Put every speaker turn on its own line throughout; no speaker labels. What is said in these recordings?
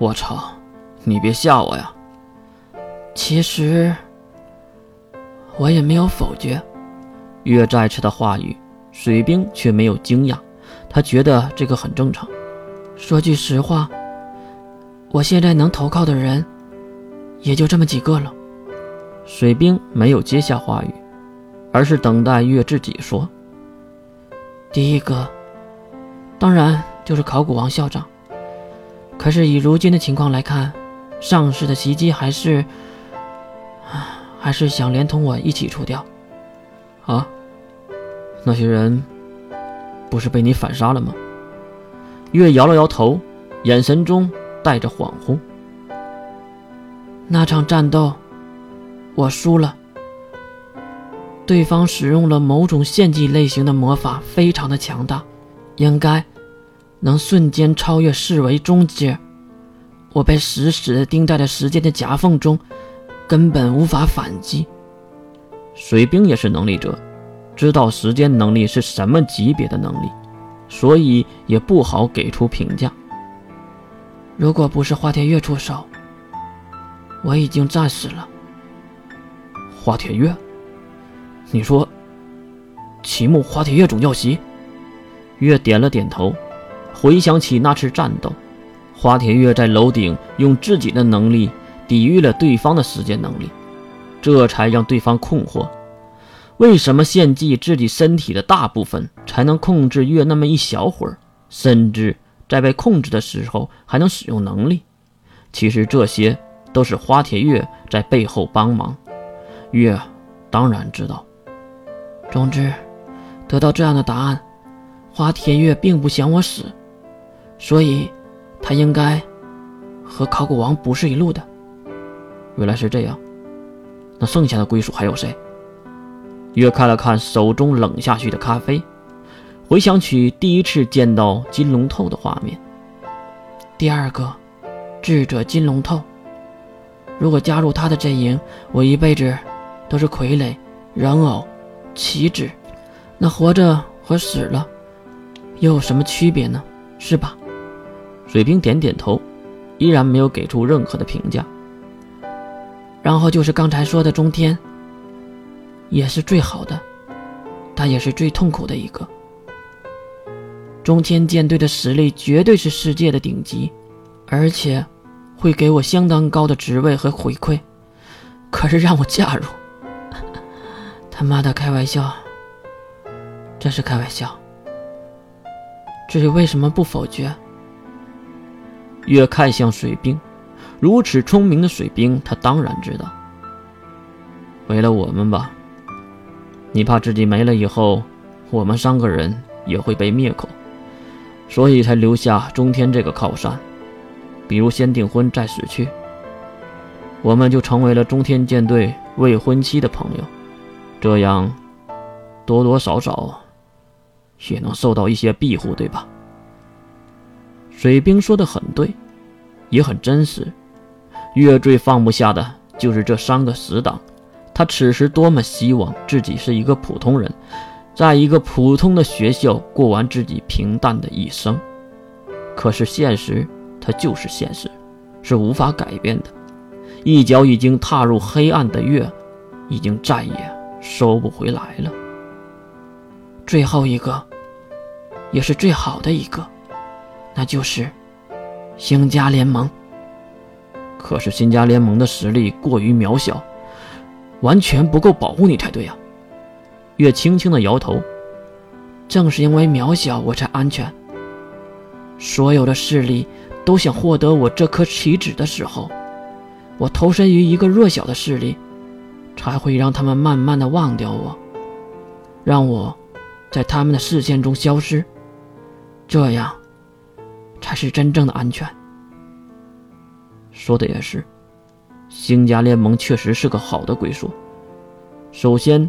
我操，你别吓我呀！
其实我也没有否决。
岳在次的话语，水兵却没有惊讶，他觉得这个很正常。
说句实话，我现在能投靠的人也就这么几个了。
水兵没有接下话语，而是等待岳自己说。
第一个，当然就是考古王校长。可是以如今的情况来看，上市的袭击还是，还是想连同我一起除掉。
啊，那些人不是被你反杀了吗？月摇了摇头，眼神中带着恍惚。
那场战斗，我输了。对方使用了某种献祭类型的魔法，非常的强大，应该能瞬间超越视为终结。我被死死的钉在了时间的夹缝中，根本无法反击。
水兵也是能力者，知道时间能力是什么级别的能力，所以也不好给出评价。
如果不是花铁月出手，我已经战死了。
花铁月。你说，齐木花铁月总教习，月点了点头，回想起那次战斗，花田月在楼顶用自己的能力抵御了对方的时间能力，这才让对方困惑：为什么献祭自己身体的大部分才能控制月那么一小会儿，甚至在被控制的时候还能使用能力？其实这些都是花田月在背后帮忙。月当然知道。
总之，得到这样的答案，花田月并不想我死，所以，他应该和考古王不是一路的。
原来是这样，那剩下的归属还有谁？月看了看手中冷下去的咖啡，回想起第一次见到金龙透的画面。
第二个，智者金龙透。如果加入他的阵营，我一辈子都是傀儡、人偶。岂止？那活着和死了又有什么区别呢？是吧？
水兵点点头，依然没有给出任何的评价。
然后就是刚才说的中天，也是最好的，他也是最痛苦的一个。中天舰队的实力绝对是世界的顶级，而且会给我相当高的职位和回馈。可是让我加入。他妈的，开玩笑，这是开玩笑。至于为什么不否决？
越看向水兵，如此聪明的水兵，他当然知道。为了我们吧，你怕自己没了以后，我们三个人也会被灭口，所以才留下中天这个靠山。比如先订婚再死去，我们就成为了中天舰队未婚妻的朋友。这样，多多少少也能受到一些庇护，对吧？水兵说的很对，也很真实。月最放不下的就是这三个死党。他此时多么希望自己是一个普通人，在一个普通的学校过完自己平淡的一生。可是现实，它就是现实，是无法改变的。一脚已经踏入黑暗的月，已经再也。收不回来了。
最后一个，也是最好的一个，那就是星家联盟。
可是星家联盟的实力过于渺小，完全不够保护你才对呀。月轻轻的摇头。
正是因为渺小，我才安全。所有的势力都想获得我这颗棋子的时候，我投身于一个弱小的势力。才会让他们慢慢的忘掉我，让我在他们的视线中消失，这样才是真正的安全。
说的也是，星家联盟确实是个好的归宿。首先，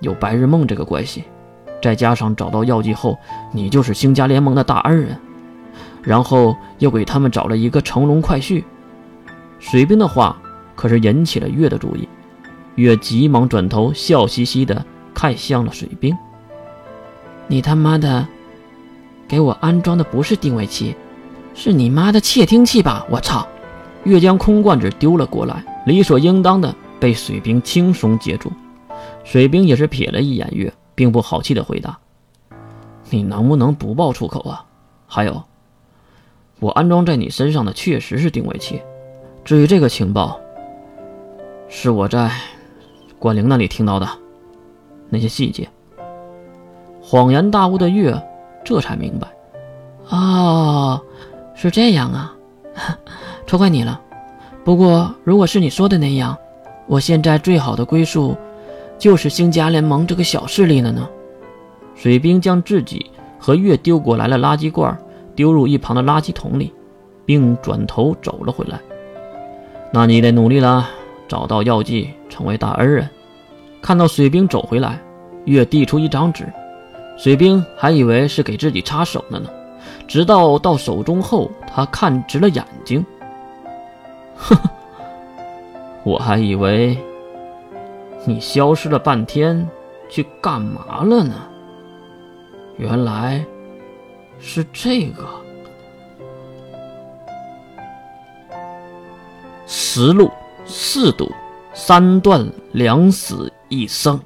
有白日梦这个关系，再加上找到药剂后，你就是星家联盟的大恩人。然后又给他们找了一个乘龙快婿。水兵的话可是引起了月的注意。月急忙转头，笑嘻嘻的看向了水兵：“
你他妈的，给我安装的不是定位器，是你妈的窃听器吧？我操！
月将空罐子丢了过来，理所应当的被水兵轻松接住。水兵也是瞥了一眼月，并不好气的回答：“你能不能不爆粗口啊？还有，我安装在你身上的确实是定位器。至于这个情报，是我在关灵那里听到的，那些细节。”恍然大悟的月这才明白：“
哦，是这样啊，错怪你了。不过，如果是你说的那样，我现在最好的归宿……”就是星家联盟这个小势力了呢。
水兵将自己和月丢过来的垃圾罐丢入一旁的垃圾桶里，并转头走了回来。那你得努力了，找到药剂，成为大恩人。看到水兵走回来，月递出一张纸，水兵还以为是给自己擦手的呢，直到到手中后，他看直了眼睛。呵呵，我还以为。你消失了半天，去干嘛了呢？原来是这个。十路四堵，三断两死一生。